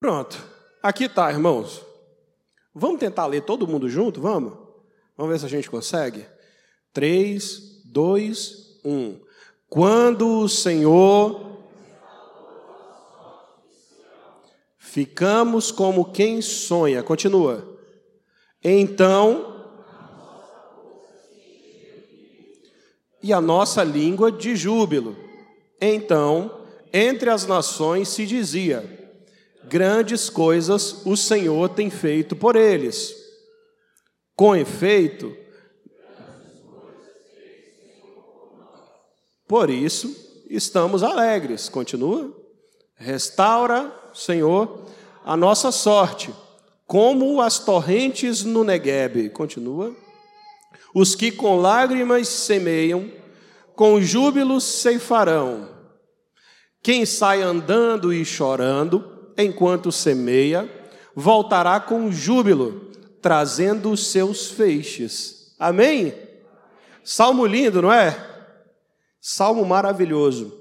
Pronto. Aqui está, irmãos. Vamos tentar ler todo mundo junto? Vamos? Vamos ver se a gente consegue? 3, 2, 1. Quando o Senhor. Ficamos como quem sonha. Continua. Então. E a nossa língua de júbilo. Então, entre as nações se dizia: grandes coisas o Senhor tem feito por eles. Com efeito, por isso estamos alegres. Continua. Restaura, Senhor, a nossa sorte, como as torrentes no Neguebe. Continua. Os que com lágrimas semeiam, com júbilo ceifarão. Quem sai andando e chorando, enquanto semeia, voltará com júbilo, trazendo os seus feixes. Amém? Salmo lindo, não é? Salmo maravilhoso.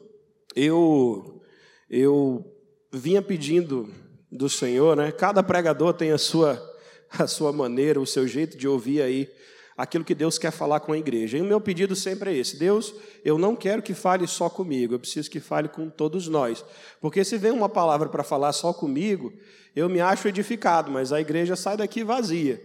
Eu eu vinha pedindo do Senhor, né? Cada pregador tem a sua a sua maneira, o seu jeito de ouvir aí aquilo que Deus quer falar com a igreja. E o meu pedido sempre é esse: Deus, eu não quero que fale só comigo, eu preciso que fale com todos nós. Porque se vem uma palavra para falar só comigo, eu me acho edificado, mas a igreja sai daqui vazia.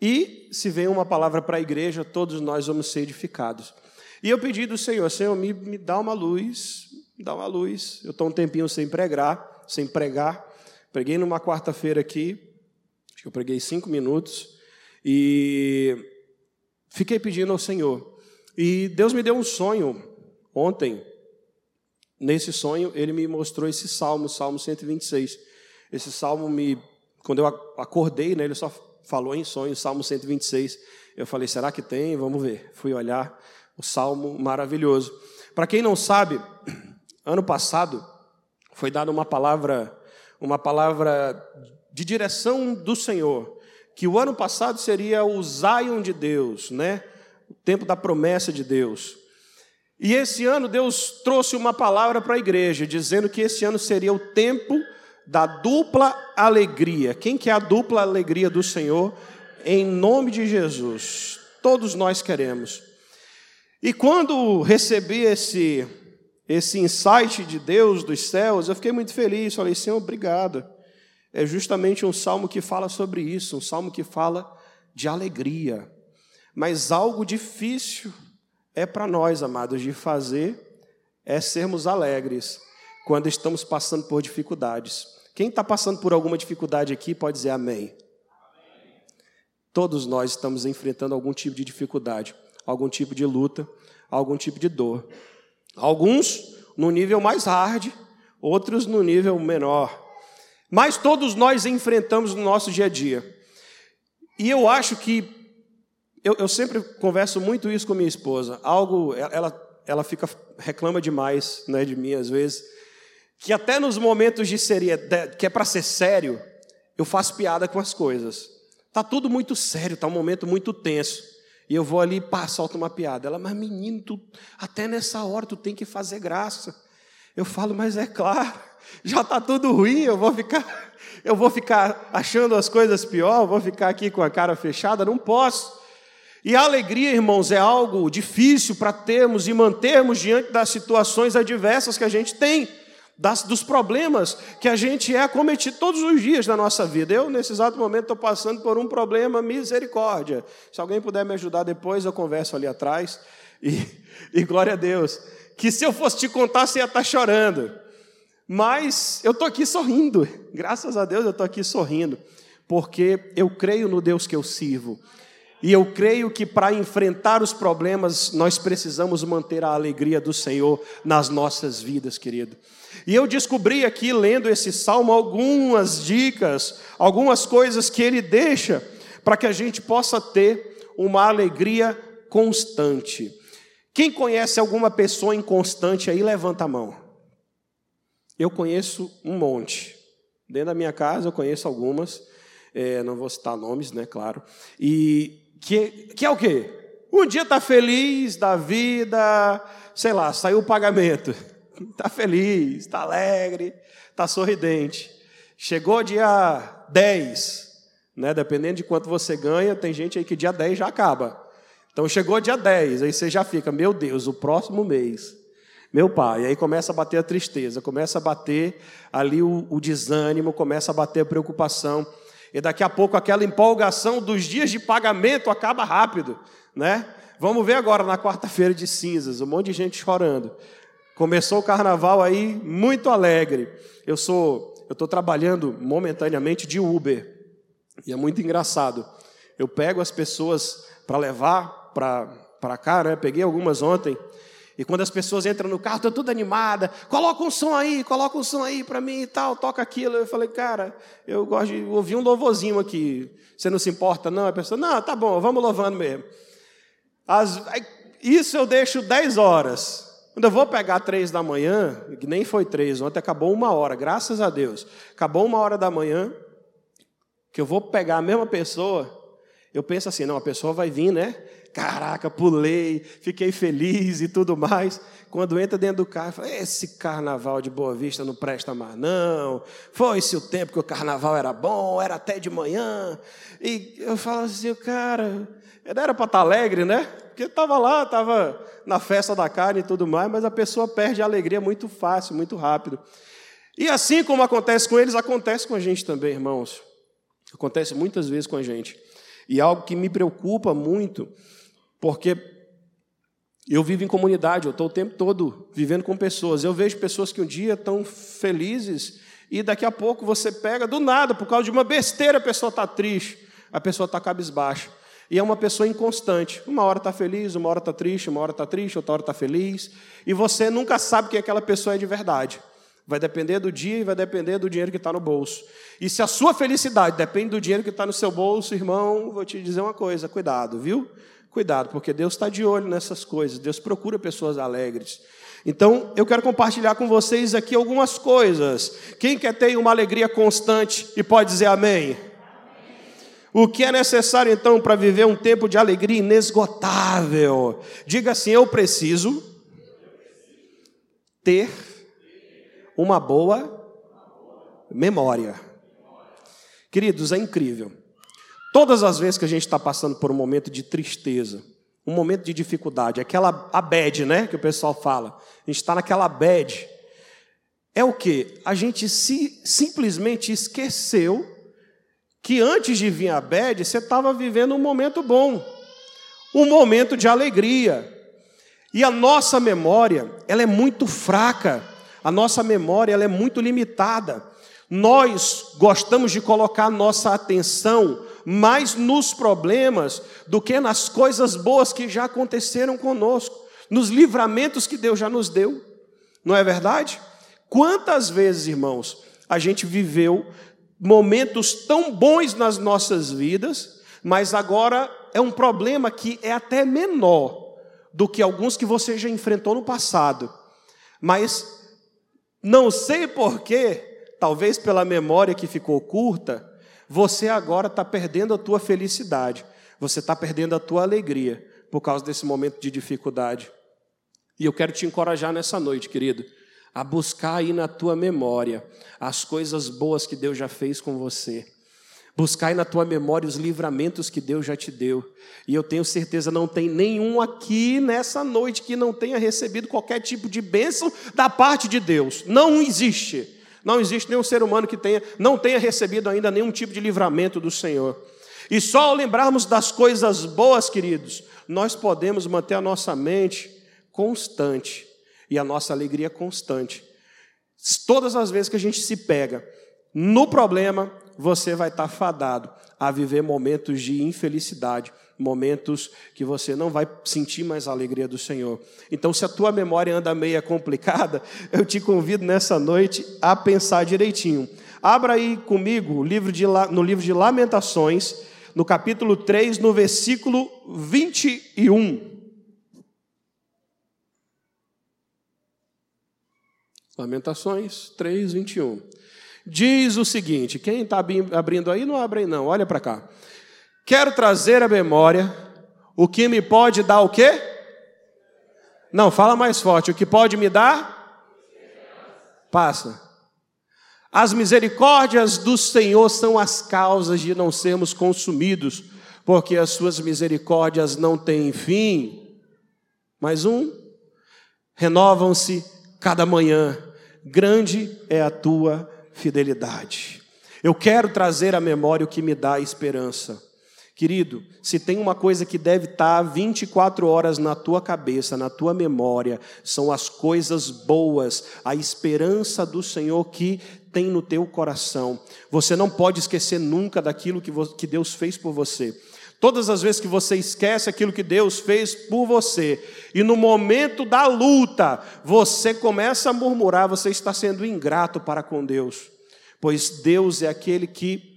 E se vem uma palavra para a igreja, todos nós vamos ser edificados. E eu pedi do Senhor, Senhor, me, me dá uma luz, me dá uma luz. Eu estou um tempinho sem pregar, sem pregar. Preguei numa quarta-feira aqui, acho que eu preguei cinco minutos, e Fiquei pedindo ao Senhor. E Deus me deu um sonho ontem. Nesse sonho, ele me mostrou esse salmo, Salmo 126. Esse salmo me. Quando eu acordei, né, ele só falou em sonho, Salmo 126. Eu falei, será que tem? Vamos ver. Fui olhar o salmo maravilhoso. Para quem não sabe, ano passado foi dada uma palavra, uma palavra de direção do Senhor que o ano passado seria o Zion de Deus, né? O tempo da promessa de Deus. E esse ano Deus trouxe uma palavra para a igreja, dizendo que esse ano seria o tempo da dupla alegria. Quem quer a dupla alegria do Senhor? Em nome de Jesus. Todos nós queremos. E quando recebi esse esse insight de Deus dos céus, eu fiquei muito feliz. Falei, Senhor, obrigado é justamente um salmo que fala sobre isso, um salmo que fala de alegria. Mas algo difícil é para nós, amados, de fazer é sermos alegres quando estamos passando por dificuldades. Quem está passando por alguma dificuldade aqui pode dizer amém. Todos nós estamos enfrentando algum tipo de dificuldade, algum tipo de luta, algum tipo de dor. Alguns no nível mais hard, outros no nível menor. Mas todos nós enfrentamos no nosso dia a dia. E eu acho que, eu, eu sempre converso muito isso com minha esposa, algo, ela, ela fica, reclama demais né, de mim às vezes, que até nos momentos de seriedade, que é para ser sério, eu faço piada com as coisas. Tá tudo muito sério, tá um momento muito tenso. E eu vou ali, pá, solto uma piada. Ela, mas menino, tu, até nessa hora tu tem que fazer graça. Eu falo, mas é claro, já está tudo ruim, eu vou ficar, eu vou ficar achando as coisas pior, vou ficar aqui com a cara fechada, não posso. E a alegria, irmãos, é algo difícil para termos e mantermos diante das situações adversas que a gente tem, das, dos problemas que a gente é acometido todos os dias na nossa vida. Eu, nesse exato momento, estou passando por um problema, misericórdia. Se alguém puder me ajudar depois, eu converso ali atrás. E, e glória a Deus que se eu fosse te contar, você ia estar chorando. Mas eu estou aqui sorrindo, graças a Deus eu estou aqui sorrindo, porque eu creio no Deus que eu sirvo. E eu creio que para enfrentar os problemas, nós precisamos manter a alegria do Senhor nas nossas vidas, querido. E eu descobri aqui, lendo esse salmo, algumas dicas, algumas coisas que ele deixa para que a gente possa ter uma alegria constante. Quem conhece alguma pessoa inconstante aí, levanta a mão. Eu conheço um monte. Dentro da minha casa eu conheço algumas, é, não vou citar nomes, né, claro. E que, que é o quê? Um dia está feliz da vida, sei lá, saiu o pagamento. Está feliz, está alegre, está sorridente. Chegou dia 10, né? Dependendo de quanto você ganha, tem gente aí que dia 10 já acaba. Então chegou dia 10, aí você já fica, meu Deus, o próximo mês. Meu pai, aí começa a bater a tristeza, começa a bater ali o, o desânimo, começa a bater a preocupação. E daqui a pouco aquela empolgação dos dias de pagamento acaba rápido, né? Vamos ver agora na quarta-feira de cinzas, um monte de gente chorando. Começou o carnaval aí muito alegre. Eu sou, eu estou trabalhando momentaneamente de Uber e é muito engraçado. Eu pego as pessoas para levar para cá, né? Peguei algumas ontem. E quando as pessoas entram no carro, estão tudo animada, coloca um som aí, coloca um som aí para mim e tal, toca aquilo. Eu falei, cara, eu gosto de ouvir um louvorzinho aqui. Você não se importa, não? A pessoa, não, tá bom, vamos louvando mesmo. As, isso eu deixo 10 horas. Quando eu vou pegar três da manhã, que nem foi três, ontem acabou uma hora, graças a Deus. Acabou uma hora da manhã, que eu vou pegar a mesma pessoa, eu penso assim, não, a pessoa vai vir, né? Caraca, pulei, fiquei feliz e tudo mais. Quando entra dentro do carro, fala, esse carnaval de Boa Vista não presta mais, não. Foi-se o tempo que o carnaval era bom, era até de manhã. E eu falo assim, cara, era para estar tá alegre, né? Porque estava lá, estava na festa da carne e tudo mais, mas a pessoa perde a alegria muito fácil, muito rápido. E assim como acontece com eles, acontece com a gente também, irmãos. Acontece muitas vezes com a gente. E algo que me preocupa muito, porque eu vivo em comunidade, eu estou o tempo todo vivendo com pessoas. Eu vejo pessoas que um dia estão felizes e daqui a pouco você pega do nada, por causa de uma besteira, a pessoa está triste, a pessoa está cabisbaixa. E é uma pessoa inconstante. Uma hora está feliz, uma hora está triste, uma hora está triste, outra hora está feliz. E você nunca sabe quem aquela pessoa é de verdade. Vai depender do dia e vai depender do dinheiro que está no bolso. E se a sua felicidade depende do dinheiro que está no seu bolso, irmão, vou te dizer uma coisa: cuidado, viu? Cuidado, porque Deus está de olho nessas coisas. Deus procura pessoas alegres. Então, eu quero compartilhar com vocês aqui algumas coisas. Quem quer ter uma alegria constante e pode dizer amém? O que é necessário então para viver um tempo de alegria inesgotável? Diga assim: eu preciso ter uma boa memória. Queridos, é incrível. Todas as vezes que a gente está passando por um momento de tristeza, um momento de dificuldade, aquela a bad, né, que o pessoal fala, a gente está naquela bad, é o que? A gente se, simplesmente esqueceu que antes de vir a bad, você estava vivendo um momento bom, um momento de alegria. E a nossa memória, ela é muito fraca, a nossa memória ela é muito limitada. Nós gostamos de colocar nossa atenção mais nos problemas do que nas coisas boas que já aconteceram conosco, nos livramentos que Deus já nos deu. Não é verdade? Quantas vezes, irmãos, a gente viveu momentos tão bons nas nossas vidas, mas agora é um problema que é até menor do que alguns que você já enfrentou no passado. Mas não sei porquê, talvez pela memória que ficou curta, você agora está perdendo a tua felicidade, você está perdendo a tua alegria por causa desse momento de dificuldade. E eu quero te encorajar nessa noite, querido a buscar aí na tua memória as coisas boas que Deus já fez com você. Buscar aí na tua memória os livramentos que Deus já te deu. E eu tenho certeza não tem nenhum aqui nessa noite que não tenha recebido qualquer tipo de bênção da parte de Deus. Não existe. Não existe nenhum ser humano que tenha, não tenha recebido ainda nenhum tipo de livramento do Senhor. E só ao lembrarmos das coisas boas, queridos, nós podemos manter a nossa mente constante e a nossa alegria constante. Todas as vezes que a gente se pega no problema, você vai estar fadado a viver momentos de infelicidade, momentos que você não vai sentir mais a alegria do Senhor. Então, se a tua memória anda meia complicada, eu te convido nessa noite a pensar direitinho. Abra aí comigo no livro de Lamentações, no capítulo 3, no versículo 21. Lamentações 3, 21. Diz o seguinte: quem está abrindo aí, não abre aí, não, olha para cá. Quero trazer à memória o que me pode dar o quê? Não, fala mais forte. O que pode me dar? Passa. As misericórdias do Senhor são as causas de não sermos consumidos, porque as suas misericórdias não têm fim. Mais um, renovam-se cada manhã, grande é a tua fidelidade. Eu quero trazer à memória o que me dá esperança. Querido, se tem uma coisa que deve estar 24 horas na tua cabeça, na tua memória, são as coisas boas, a esperança do Senhor que tem no teu coração. Você não pode esquecer nunca daquilo que Deus fez por você. Todas as vezes que você esquece aquilo que Deus fez por você, e no momento da luta, você começa a murmurar, você está sendo ingrato para com Deus, pois Deus é aquele que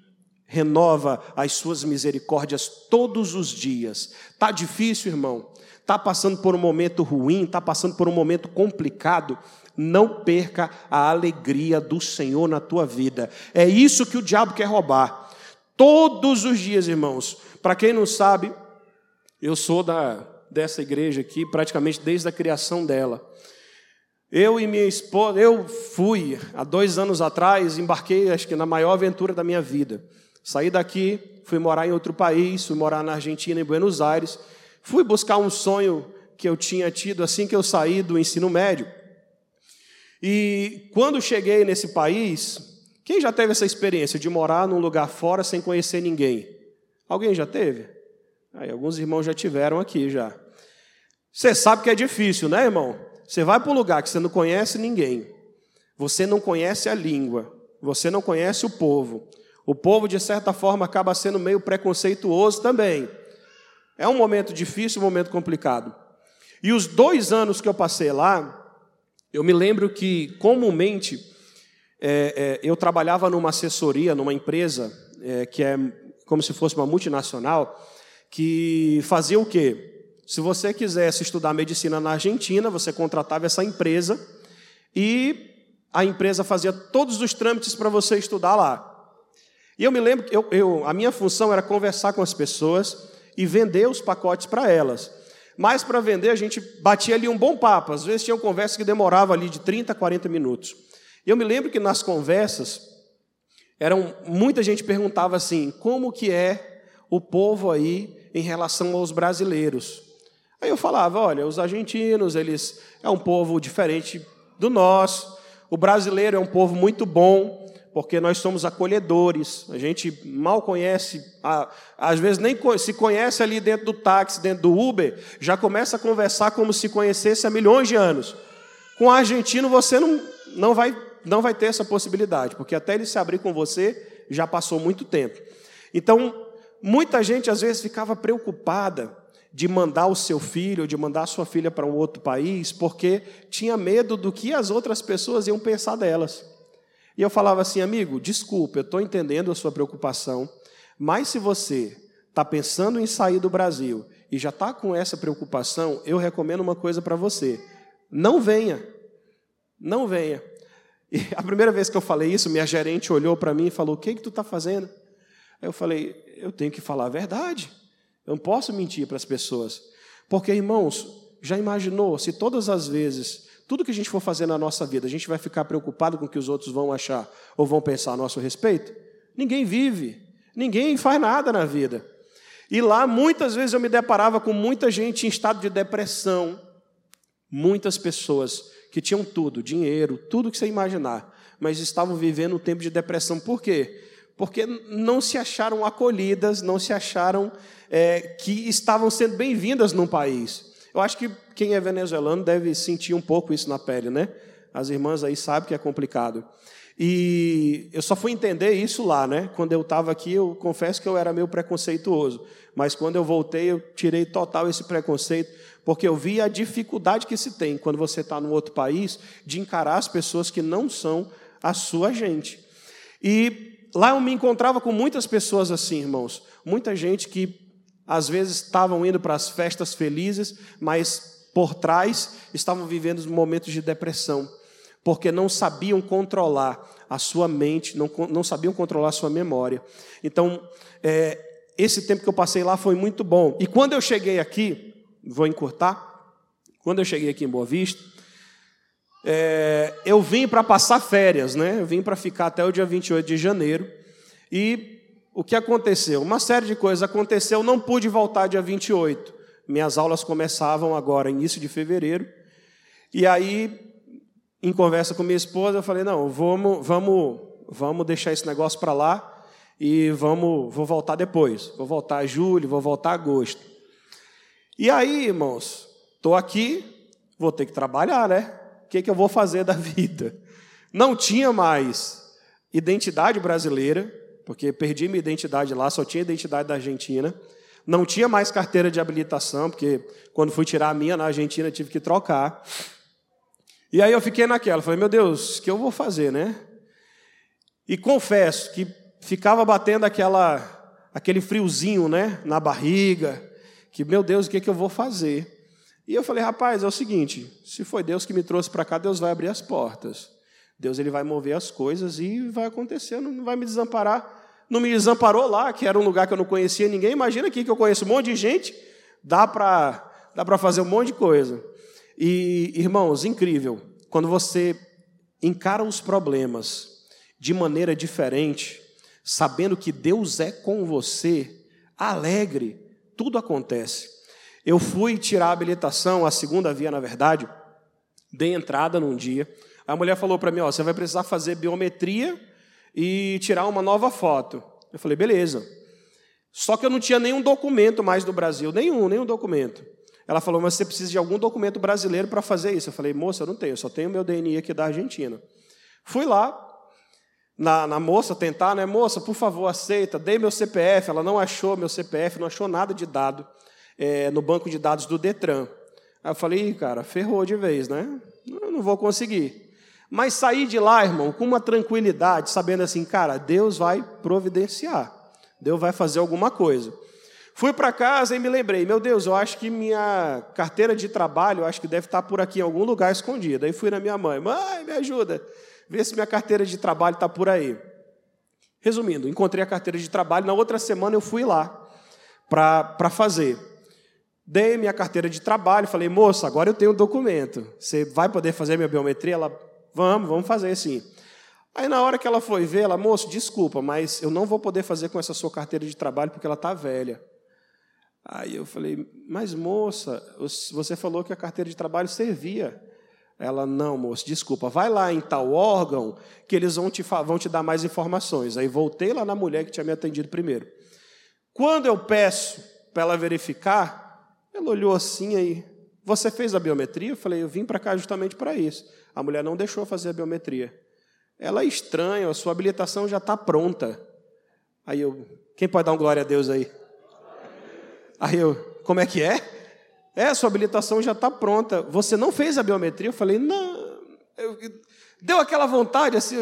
renova as suas misericórdias todos os dias. Tá difícil, irmão? Tá passando por um momento ruim, tá passando por um momento complicado? Não perca a alegria do Senhor na tua vida. É isso que o diabo quer roubar. Todos os dias, irmãos. Para quem não sabe, eu sou da dessa igreja aqui praticamente desde a criação dela. Eu e minha esposa, eu fui há dois anos atrás, embarquei acho que na maior aventura da minha vida. Saí daqui, fui morar em outro país, fui morar na Argentina, em Buenos Aires. Fui buscar um sonho que eu tinha tido assim que eu saí do ensino médio. E quando cheguei nesse país, quem já teve essa experiência de morar num lugar fora sem conhecer ninguém? Alguém já teve? Aí, alguns irmãos já tiveram aqui já. Você sabe que é difícil, né, irmão? Você vai para um lugar que você não conhece ninguém, você não conhece a língua, você não conhece o povo, o povo, de certa forma, acaba sendo meio preconceituoso também. É um momento difícil, um momento complicado. E os dois anos que eu passei lá, eu me lembro que, comumente, é, é, eu trabalhava numa assessoria, numa empresa, é, que é como se fosse uma multinacional, que fazia o quê? Se você quisesse estudar medicina na Argentina, você contratava essa empresa e a empresa fazia todos os trâmites para você estudar lá. E eu me lembro que eu, eu, a minha função era conversar com as pessoas e vender os pacotes para elas. Mas para vender a gente batia ali um bom papo. Às vezes tinha conversas que demorava ali de 30 a 40 minutos. E eu me lembro que nas conversas, eram, muita gente perguntava assim: como que é o povo aí em relação aos brasileiros? Aí eu falava: olha, os argentinos, eles é um povo diferente do nosso. O brasileiro é um povo muito bom porque nós somos acolhedores, a gente mal conhece, às vezes nem se conhece ali dentro do táxi, dentro do Uber, já começa a conversar como se conhecesse há milhões de anos. Com o argentino você não, não, vai, não vai ter essa possibilidade, porque até ele se abrir com você já passou muito tempo. Então, muita gente às vezes ficava preocupada de mandar o seu filho, de mandar a sua filha para um outro país, porque tinha medo do que as outras pessoas iam pensar delas. E eu falava assim, amigo, desculpa, eu estou entendendo a sua preocupação, mas se você está pensando em sair do Brasil e já está com essa preocupação, eu recomendo uma coisa para você: não venha, não venha. E a primeira vez que eu falei isso, minha gerente olhou para mim e falou: O que, que tu está fazendo? Aí eu falei: Eu tenho que falar a verdade. Eu não posso mentir para as pessoas. Porque, irmãos, já imaginou se todas as vezes tudo que a gente for fazer na nossa vida, a gente vai ficar preocupado com o que os outros vão achar ou vão pensar a nosso respeito? Ninguém vive, ninguém faz nada na vida. E lá, muitas vezes, eu me deparava com muita gente em estado de depressão, muitas pessoas que tinham tudo, dinheiro, tudo que você imaginar, mas estavam vivendo um tempo de depressão. Por quê? Porque não se acharam acolhidas, não se acharam é, que estavam sendo bem-vindas num país. Eu acho que quem é venezuelano deve sentir um pouco isso na pele, né? As irmãs aí sabem que é complicado. E eu só fui entender isso lá, né? Quando eu estava aqui, eu confesso que eu era meio preconceituoso. Mas quando eu voltei, eu tirei total esse preconceito, porque eu vi a dificuldade que se tem quando você está num outro país de encarar as pessoas que não são a sua gente. E lá eu me encontrava com muitas pessoas assim, irmãos. Muita gente que às vezes estavam indo para as festas felizes, mas por trás estavam vivendo momentos de depressão, porque não sabiam controlar a sua mente, não, não sabiam controlar a sua memória. Então, é, esse tempo que eu passei lá foi muito bom. E quando eu cheguei aqui, vou encurtar, quando eu cheguei aqui em Boa Vista, é, eu vim para passar férias, né? Eu vim para ficar até o dia 28 de janeiro. E o que aconteceu? Uma série de coisas aconteceu, não pude voltar dia 28. Minhas aulas começavam agora, início de fevereiro. E aí, em conversa com minha esposa, eu falei: não, vamos, vamos, vamos deixar esse negócio para lá e vamos, vou voltar depois. Vou voltar julho, vou voltar agosto. E aí, irmãos, estou aqui, vou ter que trabalhar, né? O que, que eu vou fazer da vida? Não tinha mais identidade brasileira, porque perdi minha identidade lá, só tinha identidade da Argentina. Não tinha mais carteira de habilitação, porque quando fui tirar a minha na Argentina tive que trocar. E aí eu fiquei naquela, falei, meu Deus, o que eu vou fazer, né? E confesso que ficava batendo aquela aquele friozinho, né, na barriga, que meu Deus, o que, é que eu vou fazer? E eu falei, rapaz, é o seguinte, se foi Deus que me trouxe para cá, Deus vai abrir as portas. Deus ele vai mover as coisas e vai acontecer, não vai me desamparar. Não me desamparou lá, que era um lugar que eu não conhecia ninguém. Imagina aqui que eu conheço um monte de gente, dá para dá para fazer um monte de coisa. E, irmãos, incrível, quando você encara os problemas de maneira diferente, sabendo que Deus é com você, alegre, tudo acontece. Eu fui tirar a habilitação, a segunda via, na verdade, dei entrada num dia. A mulher falou para mim: Ó, você vai precisar fazer biometria e tirar uma nova foto. Eu falei: beleza. Só que eu não tinha nenhum documento mais do Brasil, nenhum, nenhum documento. Ela falou, mas você precisa de algum documento brasileiro para fazer isso. Eu falei, moça, eu não tenho, eu só tenho meu DNI aqui da Argentina. Fui lá, na, na, moça tentar, né? Moça, por favor, aceita. Dei meu CPF, ela não achou meu CPF, não achou nada de dado é, no banco de dados do Detran. Aí eu falei, cara, ferrou de vez, né? Eu não vou conseguir. Mas saí de lá, irmão, com uma tranquilidade, sabendo assim, cara, Deus vai providenciar. Deus vai fazer alguma coisa. Fui para casa e me lembrei, meu Deus, eu acho que minha carteira de trabalho, eu acho que deve estar por aqui em algum lugar escondida. Aí fui na minha mãe, mãe, me ajuda, vê se minha carteira de trabalho está por aí. Resumindo, encontrei a carteira de trabalho, na outra semana eu fui lá para fazer. Dei minha carteira de trabalho, falei, moça, agora eu tenho um documento, você vai poder fazer minha biometria? Ela, vamos, vamos fazer sim. Aí na hora que ela foi ver, ela, moço, desculpa, mas eu não vou poder fazer com essa sua carteira de trabalho porque ela está velha. Aí eu falei, mas moça, você falou que a carteira de trabalho servia. Ela, não, moço, desculpa, vai lá em tal órgão que eles vão te, vão te dar mais informações. Aí voltei lá na mulher que tinha me atendido primeiro. Quando eu peço para ela verificar, ela olhou assim aí, você fez a biometria? Eu falei, eu vim para cá justamente para isso. A mulher não deixou fazer a biometria. Ela é estranha, a sua habilitação já está pronta. Aí eu, quem pode dar um glória a Deus aí? Aí eu, como é que é? É, sua habilitação já está pronta. Você não fez a biometria? Eu falei, não. Eu, deu aquela vontade assim,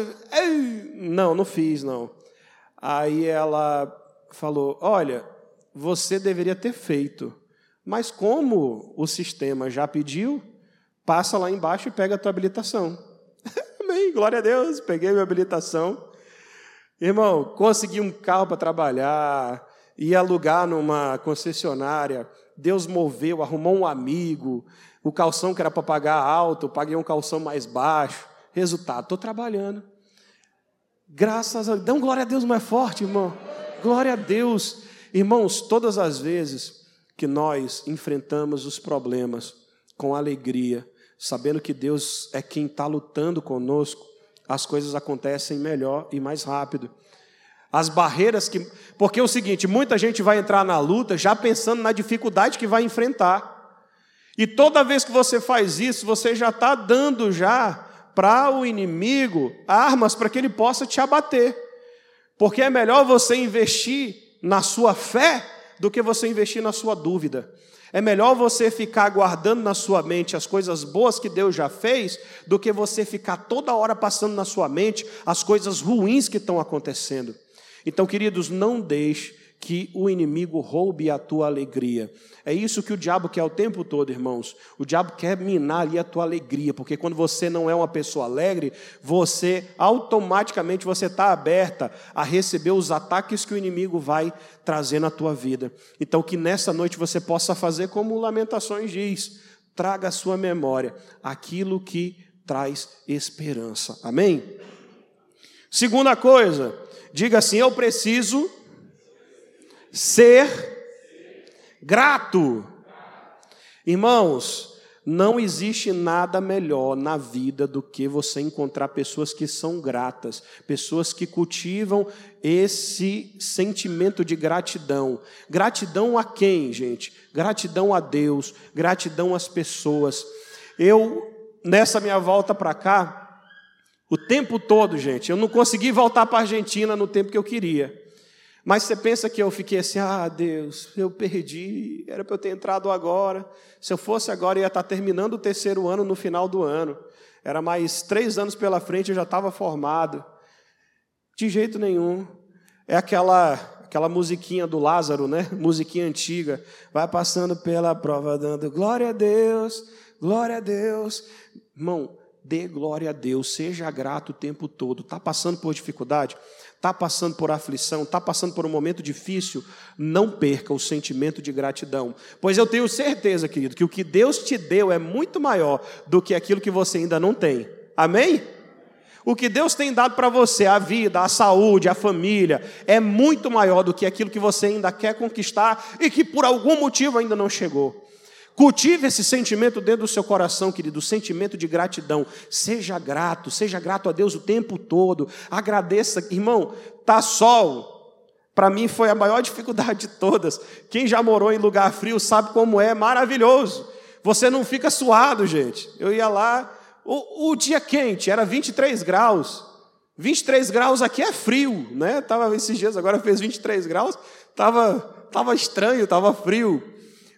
não, não fiz, não. Aí ela falou, olha, você deveria ter feito, mas como o sistema já pediu, passa lá embaixo e pega a tua habilitação. Amém, glória a Deus, peguei minha habilitação. Irmão, consegui um carro para trabalhar, ia alugar numa concessionária, Deus moveu, arrumou um amigo, o calção que era para pagar alto, paguei um calção mais baixo. Resultado, estou trabalhando. Graças a Deus, um glória a Deus mais forte, irmão. Glória a Deus. Irmãos, todas as vezes que nós enfrentamos os problemas com alegria, sabendo que Deus é quem está lutando conosco, as coisas acontecem melhor e mais rápido. As barreiras que. Porque é o seguinte: muita gente vai entrar na luta já pensando na dificuldade que vai enfrentar. E toda vez que você faz isso, você já está dando já para o inimigo armas para que ele possa te abater. Porque é melhor você investir na sua fé do que você investir na sua dúvida. É melhor você ficar guardando na sua mente as coisas boas que Deus já fez, do que você ficar toda hora passando na sua mente as coisas ruins que estão acontecendo. Então, queridos, não deixe que o inimigo roube a tua alegria. É isso que o diabo quer o tempo todo, irmãos. O diabo quer minar ali a tua alegria, porque quando você não é uma pessoa alegre, você automaticamente você está aberta a receber os ataques que o inimigo vai trazer na tua vida. Então que nessa noite você possa fazer como Lamentações diz, traga à sua memória aquilo que traz esperança. Amém? Segunda coisa, diga assim: eu preciso ser grato. Irmãos, não existe nada melhor na vida do que você encontrar pessoas que são gratas, pessoas que cultivam esse sentimento de gratidão. Gratidão a quem, gente? Gratidão a Deus, gratidão às pessoas. Eu, nessa minha volta para cá, o tempo todo, gente, eu não consegui voltar para a Argentina no tempo que eu queria. Mas você pensa que eu fiquei assim, ah, Deus, eu perdi, era para eu ter entrado agora. Se eu fosse agora, eu ia estar terminando o terceiro ano no final do ano. Era mais três anos pela frente, eu já estava formado. De jeito nenhum. É aquela, aquela musiquinha do Lázaro, né? Musiquinha antiga. Vai passando pela prova, dando glória a Deus, glória a Deus. Irmão, dê glória a Deus, seja grato o tempo todo. Está passando por dificuldade? Está passando por aflição, está passando por um momento difícil, não perca o sentimento de gratidão. Pois eu tenho certeza, querido, que o que Deus te deu é muito maior do que aquilo que você ainda não tem. Amém? O que Deus tem dado para você, a vida, a saúde, a família, é muito maior do que aquilo que você ainda quer conquistar e que por algum motivo ainda não chegou. Cultive esse sentimento dentro do seu coração, querido, o sentimento de gratidão. Seja grato, seja grato a Deus o tempo todo. Agradeça, irmão, tá sol. Para mim foi a maior dificuldade de todas. Quem já morou em lugar frio sabe como é maravilhoso. Você não fica suado, gente. Eu ia lá, o, o dia quente, era 23 graus. 23 graus aqui é frio, né? Tava esses dias, agora fez 23 graus, tava, tava estranho, tava frio.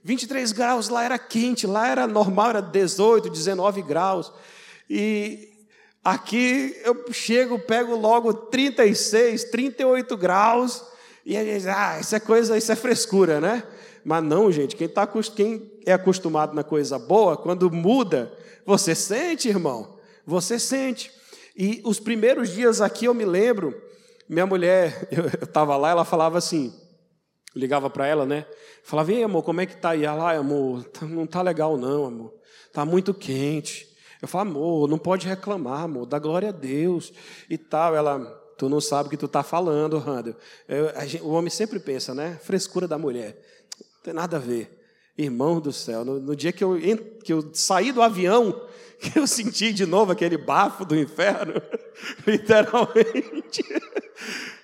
23 graus lá era quente, lá era normal, era 18, 19 graus. E aqui eu chego, pego logo 36, 38 graus, e aí diz, ah, isso é coisa, isso é frescura, né? Mas não, gente, quem, tá, quem é acostumado na coisa boa, quando muda, você sente, irmão, você sente. E os primeiros dias aqui eu me lembro, minha mulher, eu estava lá, ela falava assim, ligava para ela, né? Falava, ei, amor, como é que tá aí? Ela, amor, tá, não tá legal não, amor. Tá muito quente. Eu falo, amor, não pode reclamar, amor, dá glória a Deus e tal. Ela, tu não sabe o que tu tá falando, Randall. o homem sempre pensa, né? Frescura da mulher. Não tem nada a ver. Irmão do céu, no, no dia que eu, que eu saí do avião, eu senti de novo aquele bafo do inferno, literalmente.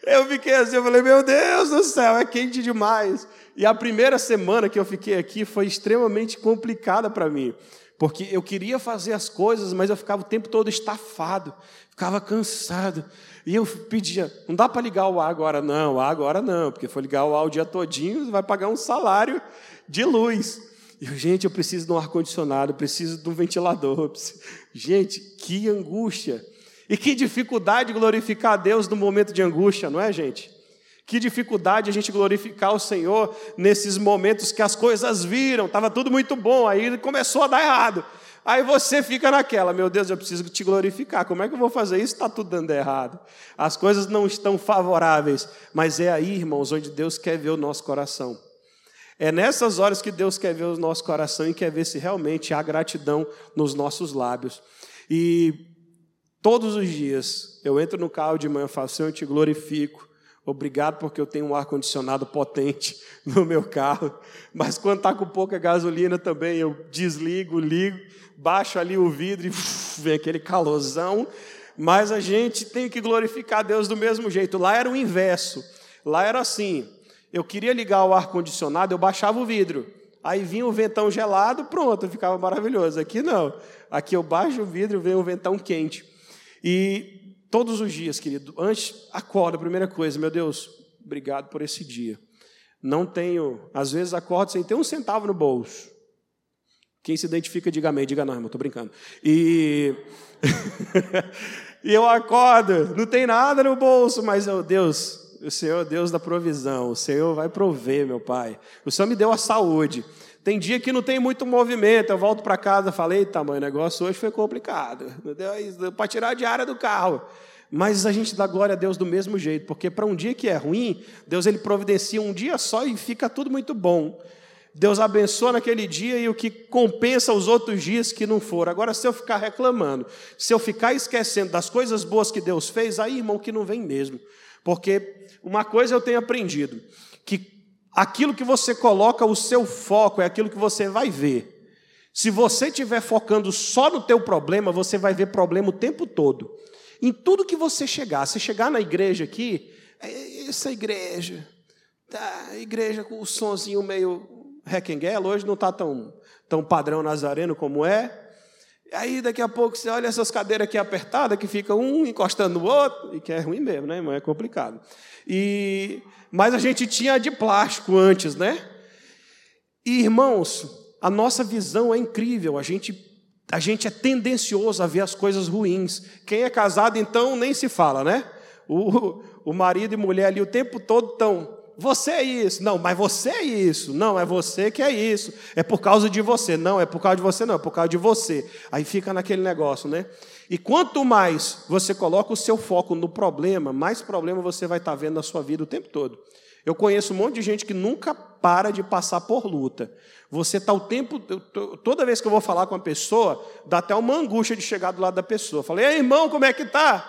Eu fiquei assim, eu falei, meu Deus do céu, é quente demais. E a primeira semana que eu fiquei aqui foi extremamente complicada para mim, porque eu queria fazer as coisas, mas eu ficava o tempo todo estafado, ficava cansado. E eu pedia, não dá para ligar o ar agora, não, o ar agora não, porque for ligar o ar o dia todinho, vai pagar um salário de luz. Eu, gente, eu preciso de um ar-condicionado, preciso de um ventilador. Gente, que angústia. E que dificuldade glorificar a Deus no momento de angústia, não é, gente? Que dificuldade a gente glorificar o Senhor nesses momentos que as coisas viram, estava tudo muito bom, aí começou a dar errado. Aí você fica naquela, meu Deus, eu preciso te glorificar. Como é que eu vou fazer isso? Está tudo dando errado. As coisas não estão favoráveis. Mas é aí, irmãos, onde Deus quer ver o nosso coração. É nessas horas que Deus quer ver o nosso coração e quer ver se realmente há gratidão nos nossos lábios. E Todos os dias eu entro no carro de manhã e falo, Senhor, eu te glorifico. Obrigado porque eu tenho um ar-condicionado potente no meu carro. Mas quando está com pouca gasolina também, eu desligo, ligo, baixo ali o vidro e uf, vem aquele calorzão. Mas a gente tem que glorificar Deus do mesmo jeito. Lá era o inverso. Lá era assim: eu queria ligar o ar-condicionado, eu baixava o vidro. Aí vinha o ventão gelado, pronto, ficava maravilhoso. Aqui não. Aqui eu baixo o vidro vem o ventão quente. E todos os dias, querido, antes, acorda, primeira coisa, meu Deus, obrigado por esse dia. Não tenho, às vezes acordo sem ter um centavo no bolso. Quem se identifica, diga amém, diga não, irmão, estou brincando. E... e eu acordo, não tem nada no bolso, mas, oh, Deus, o Senhor é Deus da provisão, o Senhor vai prover, meu Pai. O Senhor me deu a saúde. Tem dia que não tem muito movimento, eu volto para casa falei, eita mãe, o negócio hoje foi complicado. Para tirar a diária do carro. Mas a gente dá glória a Deus do mesmo jeito, porque para um dia que é ruim, Deus ele providencia um dia só e fica tudo muito bom. Deus abençoa naquele dia e o que compensa os outros dias que não foram. Agora, se eu ficar reclamando, se eu ficar esquecendo das coisas boas que Deus fez, aí, irmão, que não vem mesmo. Porque uma coisa eu tenho aprendido, que aquilo que você coloca o seu foco é aquilo que você vai ver. Se você estiver focando só no teu problema, você vai ver problema o tempo todo. Em tudo que você chegar, se chegar na igreja aqui, é, essa igreja, tá, igreja com o sonzinho meio requenguela, hoje não está tão, tão padrão nazareno como é. Aí daqui a pouco você olha essas cadeiras aqui apertadas, que fica um encostando no outro, e que é ruim mesmo, né, irmão? É complicado. E, mas a gente tinha de plástico antes, né? E, irmãos, a nossa visão é incrível, a gente, a gente é tendencioso a ver as coisas ruins. Quem é casado, então, nem se fala, né? O, o marido e mulher ali o tempo todo estão você é isso. Não, mas você é isso. Não, é você que é isso. É por causa de você. Não, é por causa de você, não, é por causa de você. Aí fica naquele negócio, né? E quanto mais você coloca o seu foco no problema, mais problema você vai estar vendo na sua vida o tempo todo. Eu conheço um monte de gente que nunca para de passar por luta. Você está o tempo. Toda vez que eu vou falar com uma pessoa, dá até uma angústia de chegar do lado da pessoa. Falei, ei, irmão, como é que tá?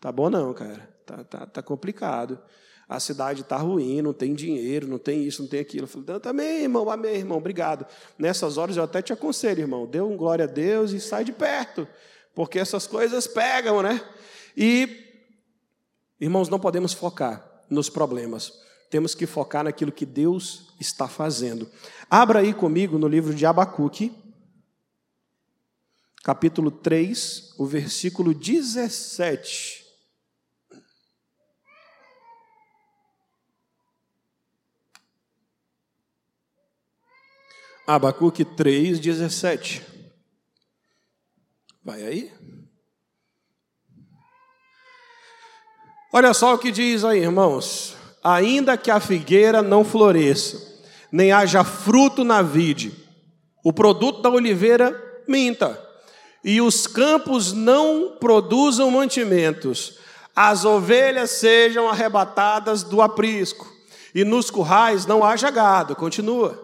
Tá bom, não, cara. Tá, tá, tá complicado a cidade está ruim, não tem dinheiro, não tem isso, não tem aquilo. Eu falei, também, irmão, amém, irmão, obrigado. Nessas horas eu até te aconselho, irmão, dê um glória a Deus e sai de perto, porque essas coisas pegam, né? E, irmãos, não podemos focar nos problemas, temos que focar naquilo que Deus está fazendo. Abra aí comigo no livro de Abacuque, capítulo 3, o versículo 17. Abacuque 3, 17. Vai aí. Olha só o que diz aí, irmãos. Ainda que a figueira não floresça, nem haja fruto na vide, o produto da oliveira minta, e os campos não produzam mantimentos, as ovelhas sejam arrebatadas do aprisco, e nos currais não haja gado. Continua.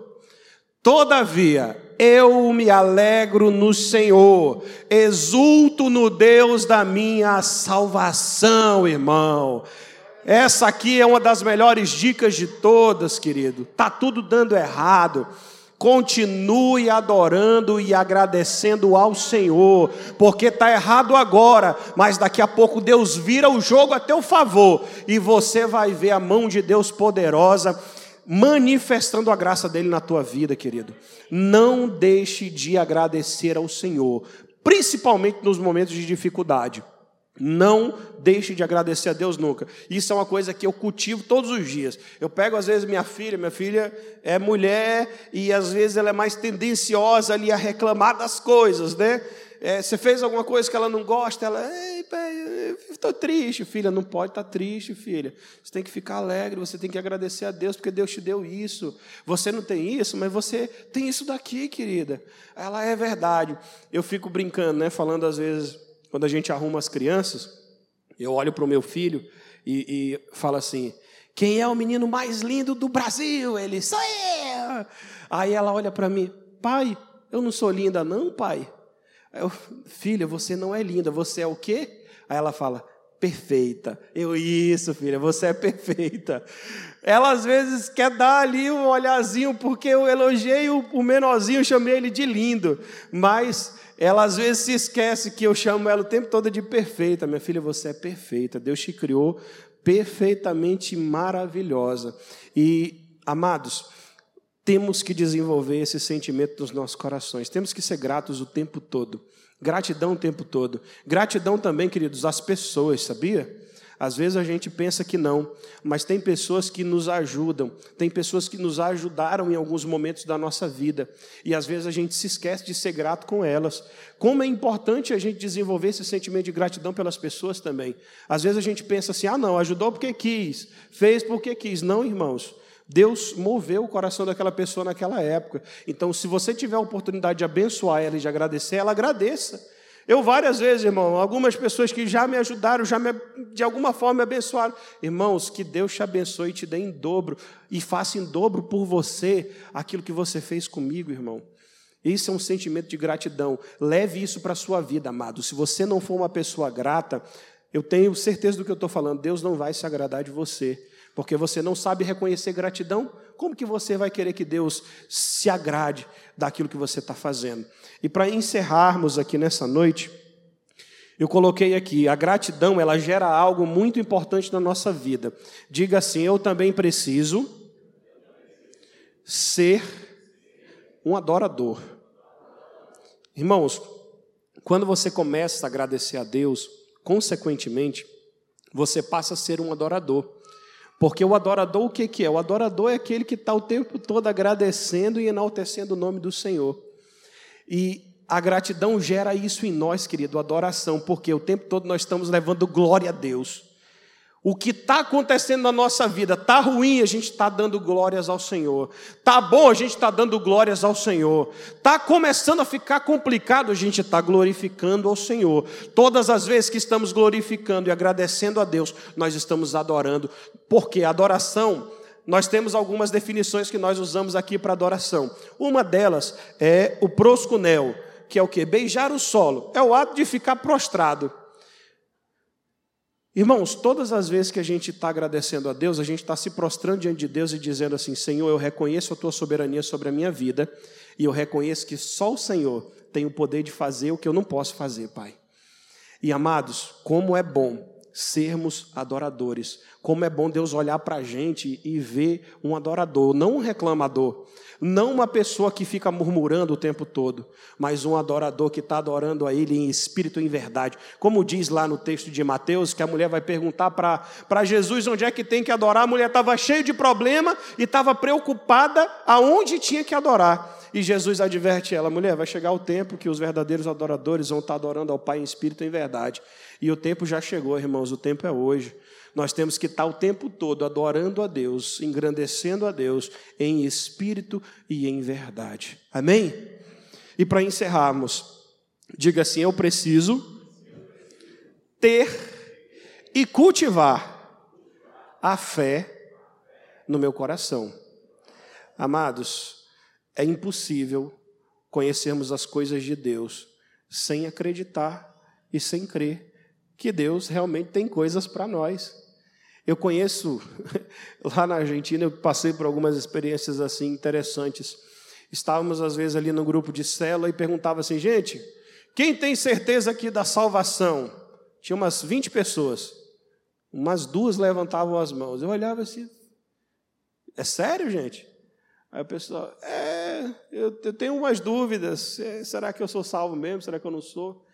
Todavia, eu me alegro no Senhor, exulto no Deus da minha salvação, irmão. Essa aqui é uma das melhores dicas de todas, querido. Tá tudo dando errado. Continue adorando e agradecendo ao Senhor, porque está errado agora, mas daqui a pouco Deus vira o jogo a teu favor e você vai ver a mão de Deus poderosa manifestando a graça dele na tua vida, querido. Não deixe de agradecer ao Senhor, principalmente nos momentos de dificuldade. Não deixe de agradecer a Deus nunca. Isso é uma coisa que eu cultivo todos os dias. Eu pego, às vezes, minha filha, minha filha é mulher e às vezes ela é mais tendenciosa ali a reclamar das coisas, né? É, você fez alguma coisa que ela não gosta, ela, estou triste, filha, não pode estar tá triste, filha. Você tem que ficar alegre, você tem que agradecer a Deus, porque Deus te deu isso. Você não tem isso, mas você tem isso daqui, querida. Ela é verdade. Eu fico brincando, né? Falando às vezes, quando a gente arruma as crianças, eu olho para o meu filho e, e falo assim: quem é o menino mais lindo do Brasil? Ele, sou eu. Aí ela olha para mim, pai, eu não sou linda, não, pai. Eu, filha, você não é linda, você é o quê? Aí ela fala, perfeita. Eu, isso, filha, você é perfeita. Ela às vezes quer dar ali um olhazinho, porque eu elogiei o, o menorzinho, chamei ele de lindo, mas ela às vezes se esquece que eu chamo ela o tempo todo de perfeita. Minha filha, você é perfeita. Deus te criou perfeitamente maravilhosa. E, amados, temos que desenvolver esse sentimento nos nossos corações. Temos que ser gratos o tempo todo. Gratidão o tempo todo. Gratidão também, queridos, às pessoas, sabia? Às vezes a gente pensa que não, mas tem pessoas que nos ajudam, tem pessoas que nos ajudaram em alguns momentos da nossa vida, e às vezes a gente se esquece de ser grato com elas. Como é importante a gente desenvolver esse sentimento de gratidão pelas pessoas também. Às vezes a gente pensa assim: ah, não, ajudou porque quis, fez porque quis. Não, irmãos. Deus moveu o coração daquela pessoa naquela época. Então, se você tiver a oportunidade de abençoar ela e de agradecer, ela agradeça. Eu várias vezes, irmão, algumas pessoas que já me ajudaram, já me, de alguma forma me abençoaram. Irmãos, que Deus te abençoe e te dê em dobro e faça em dobro por você aquilo que você fez comigo, irmão. Isso é um sentimento de gratidão. Leve isso para a sua vida, amado. Se você não for uma pessoa grata, eu tenho certeza do que eu estou falando. Deus não vai se agradar de você, porque você não sabe reconhecer gratidão. Como que você vai querer que Deus se agrade daquilo que você está fazendo? E para encerrarmos aqui nessa noite, eu coloquei aqui, a gratidão, ela gera algo muito importante na nossa vida. Diga assim: eu também preciso ser um adorador. Irmãos, quando você começa a agradecer a Deus, consequentemente, você passa a ser um adorador. Porque o adorador, o que, que é? O adorador é aquele que está o tempo todo agradecendo e enaltecendo o nome do Senhor. E a gratidão gera isso em nós, querido, adoração, porque o tempo todo nós estamos levando glória a Deus. O que está acontecendo na nossa vida está ruim, a gente está dando glórias ao Senhor. Está bom, a gente está dando glórias ao Senhor. Está começando a ficar complicado, a gente está glorificando ao Senhor. Todas as vezes que estamos glorificando e agradecendo a Deus, nós estamos adorando. Porque adoração nós temos algumas definições que nós usamos aqui para adoração. Uma delas é o proscunel, que é o que? Beijar o solo. É o ato de ficar prostrado. Irmãos, todas as vezes que a gente está agradecendo a Deus, a gente está se prostrando diante de Deus e dizendo assim: Senhor, eu reconheço a tua soberania sobre a minha vida, e eu reconheço que só o Senhor tem o poder de fazer o que eu não posso fazer, Pai. E amados, como é bom sermos adoradores. Como é bom Deus olhar para a gente e ver um adorador, não um reclamador, não uma pessoa que fica murmurando o tempo todo, mas um adorador que está adorando a Ele em espírito e em verdade. Como diz lá no texto de Mateus, que a mulher vai perguntar para Jesus onde é que tem que adorar, a mulher estava cheia de problema e estava preocupada aonde tinha que adorar. E Jesus adverte ela: mulher, vai chegar o tempo que os verdadeiros adoradores vão estar adorando ao Pai em espírito e em verdade. E o tempo já chegou, irmãos, o tempo é hoje. Nós temos que estar o tempo todo adorando a Deus, engrandecendo a Deus em espírito e em verdade. Amém? E para encerrarmos, diga assim: eu preciso ter e cultivar a fé no meu coração. Amados, é impossível conhecermos as coisas de Deus sem acreditar e sem crer que Deus realmente tem coisas para nós. Eu conheço, lá na Argentina, eu passei por algumas experiências assim interessantes. Estávamos, às vezes, ali no grupo de célula e perguntava assim, gente, quem tem certeza aqui da salvação? Tinha umas 20 pessoas. Umas duas levantavam as mãos. Eu olhava assim, é sério, gente? Aí o pessoal, é, eu, eu tenho umas dúvidas. É, será que eu sou salvo mesmo? Será que eu não sou?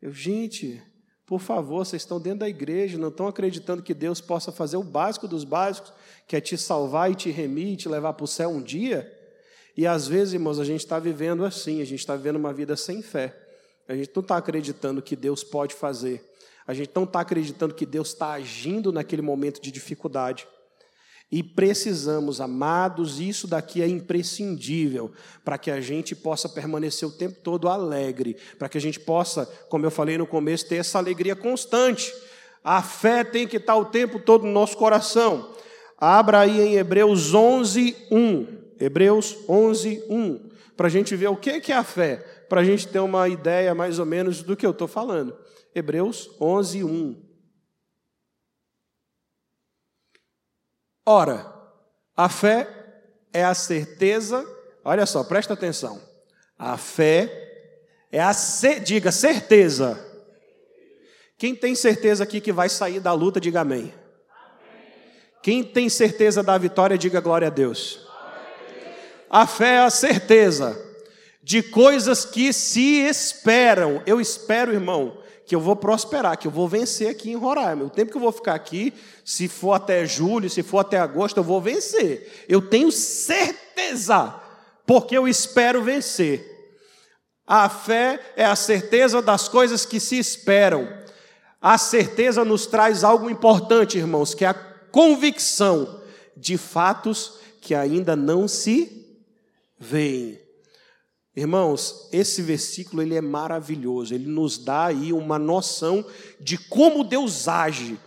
Eu, gente, por favor, vocês estão dentro da igreja, não estão acreditando que Deus possa fazer o básico dos básicos, que é te salvar e te remir e te levar para o céu um dia? E às vezes, irmãos, a gente está vivendo assim, a gente está vivendo uma vida sem fé. A gente não está acreditando que Deus pode fazer. A gente não está acreditando que Deus está agindo naquele momento de dificuldade. E precisamos, amados, isso daqui é imprescindível para que a gente possa permanecer o tempo todo alegre, para que a gente possa, como eu falei no começo, ter essa alegria constante. A fé tem que estar o tempo todo no nosso coração. Abra aí em Hebreus 11, 1. Hebreus 11, 1. Para a gente ver o que é a fé, para a gente ter uma ideia mais ou menos do que eu estou falando. Hebreus 11, 1. Ora, a fé é a certeza, olha só, presta atenção. A fé é a, diga, certeza. Quem tem certeza aqui que vai sair da luta, diga amém. Quem tem certeza da vitória, diga glória a Deus. A fé é a certeza de coisas que se esperam. Eu espero, irmão, que eu vou prosperar, que eu vou vencer aqui em Roraima. O tempo que eu vou ficar aqui, se for até julho, se for até agosto, eu vou vencer. Eu tenho certeza, porque eu espero vencer. A fé é a certeza das coisas que se esperam. A certeza nos traz algo importante, irmãos, que é a convicção de fatos que ainda não se veem. Irmãos, esse versículo ele é maravilhoso, ele nos dá aí uma noção de como Deus age.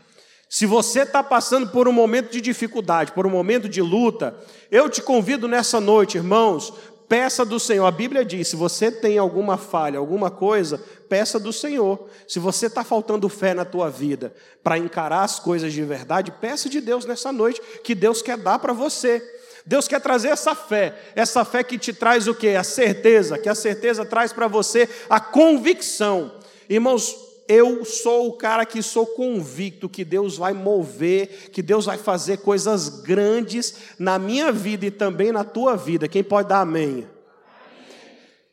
Se você está passando por um momento de dificuldade, por um momento de luta, eu te convido nessa noite, irmãos, peça do Senhor. A Bíblia diz: se você tem alguma falha, alguma coisa, peça do Senhor. Se você está faltando fé na tua vida para encarar as coisas de verdade, peça de Deus nessa noite, que Deus quer dar para você. Deus quer trazer essa fé, essa fé que te traz o que? A certeza, que a certeza traz para você a convicção. Irmãos, eu sou o cara que sou convicto que Deus vai mover, que Deus vai fazer coisas grandes na minha vida e também na tua vida. Quem pode dar amém?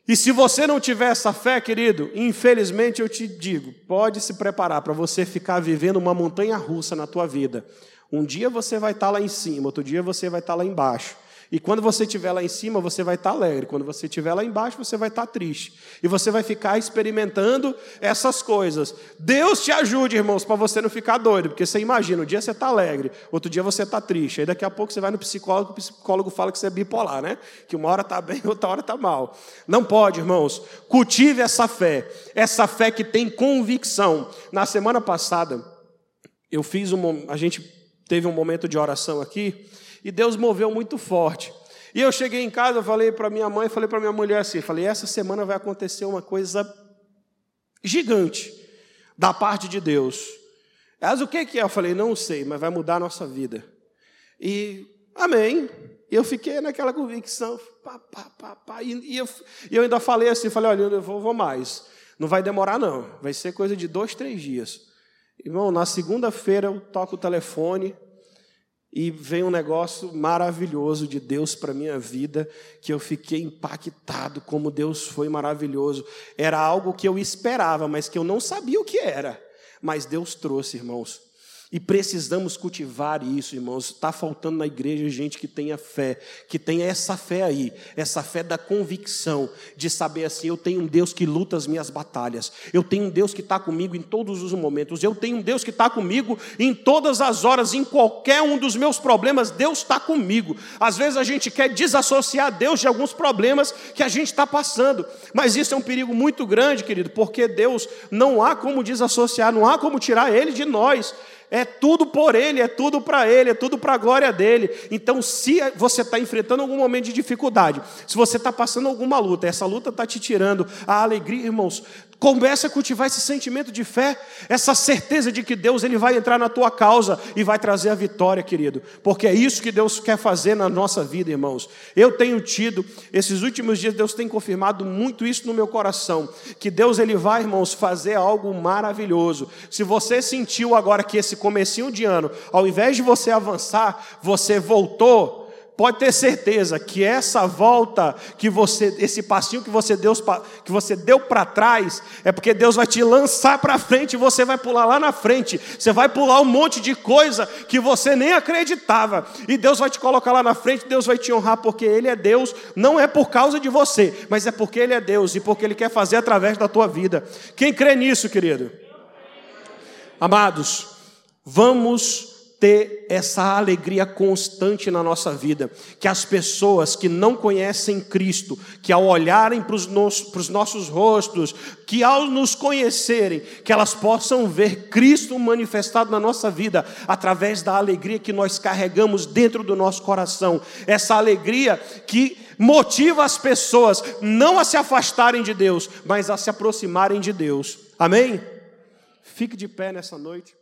E se você não tiver essa fé, querido, infelizmente eu te digo, pode se preparar para você ficar vivendo uma montanha russa na tua vida. Um dia você vai estar lá em cima, outro dia você vai estar lá embaixo. E quando você estiver lá em cima, você vai estar alegre. Quando você estiver lá embaixo, você vai estar triste. E você vai ficar experimentando essas coisas. Deus te ajude, irmãos, para você não ficar doido. Porque você imagina, um dia você está alegre, outro dia você está triste. Aí daqui a pouco você vai no psicólogo, o psicólogo fala que você é bipolar, né? Que uma hora está bem, outra hora está mal. Não pode, irmãos. Cultive essa fé. Essa fé que tem convicção. Na semana passada, eu fiz um. A gente teve um momento de oração aqui e Deus moveu muito forte. E eu cheguei em casa, falei para minha mãe, falei para minha mulher assim, falei, essa semana vai acontecer uma coisa gigante da parte de Deus. Mas o que, que é? Eu falei, não sei, mas vai mudar a nossa vida. E amém. E eu fiquei naquela convicção, pá, pá, pá, pá. E, e, eu, e eu ainda falei assim, falei, olha, eu vou, vou mais. Não vai demorar, não. Vai ser coisa de dois, três dias. Irmão, na segunda-feira eu toco o telefone e vem um negócio maravilhoso de Deus para minha vida, que eu fiquei impactado como Deus foi maravilhoso. Era algo que eu esperava, mas que eu não sabia o que era. Mas Deus trouxe, irmãos. E precisamos cultivar isso, irmãos. Está faltando na igreja gente que tenha fé, que tenha essa fé aí, essa fé da convicção, de saber assim: eu tenho um Deus que luta as minhas batalhas, eu tenho um Deus que está comigo em todos os momentos, eu tenho um Deus que está comigo em todas as horas, em qualquer um dos meus problemas, Deus está comigo. Às vezes a gente quer desassociar Deus de alguns problemas que a gente está passando, mas isso é um perigo muito grande, querido, porque Deus não há como desassociar, não há como tirar Ele de nós. É tudo por Ele, é tudo para Ele, é tudo para a glória dele. Então, se você está enfrentando algum momento de dificuldade, se você está passando alguma luta, essa luta está te tirando a alegria, irmãos, Comece a cultivar esse sentimento de fé, essa certeza de que Deus ele vai entrar na tua causa e vai trazer a vitória, querido, porque é isso que Deus quer fazer na nossa vida, irmãos. Eu tenho tido, esses últimos dias, Deus tem confirmado muito isso no meu coração, que Deus ele vai, irmãos, fazer algo maravilhoso. Se você sentiu agora que esse comecinho de ano, ao invés de você avançar, você voltou, pode ter certeza que essa volta que você, esse passinho que você deu, que você deu para trás, é porque Deus vai te lançar para frente e você vai pular lá na frente. Você vai pular um monte de coisa que você nem acreditava. E Deus vai te colocar lá na frente, Deus vai te honrar porque ele é Deus, não é por causa de você, mas é porque ele é Deus e porque ele quer fazer através da tua vida. Quem crê nisso, querido? Amados, vamos ter essa alegria constante na nossa vida, que as pessoas que não conhecem Cristo, que ao olharem para os, nos, nossos rostos, que ao nos conhecerem, que elas possam ver Cristo manifestado na nossa vida, através da alegria que nós carregamos dentro do nosso coração, essa alegria que motiva as pessoas não a se afastarem de Deus, mas a se aproximarem de Deus. Amém? Fique de pé nessa noite.